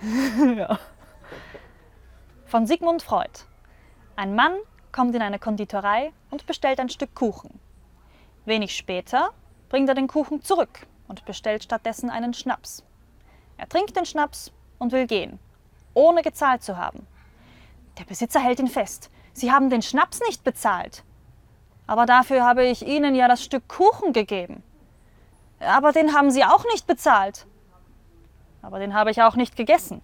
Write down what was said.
ja. Von Sigmund Freud. Ein Mann kommt in eine Konditorei und bestellt ein Stück Kuchen. Wenig später bringt er den Kuchen zurück und bestellt stattdessen einen Schnaps. Er trinkt den Schnaps und will gehen, ohne gezahlt zu haben. Der Besitzer hält ihn fest. Sie haben den Schnaps nicht bezahlt. Aber dafür habe ich Ihnen ja das Stück Kuchen gegeben. Aber den haben Sie auch nicht bezahlt. Aber den habe ich auch nicht gegessen.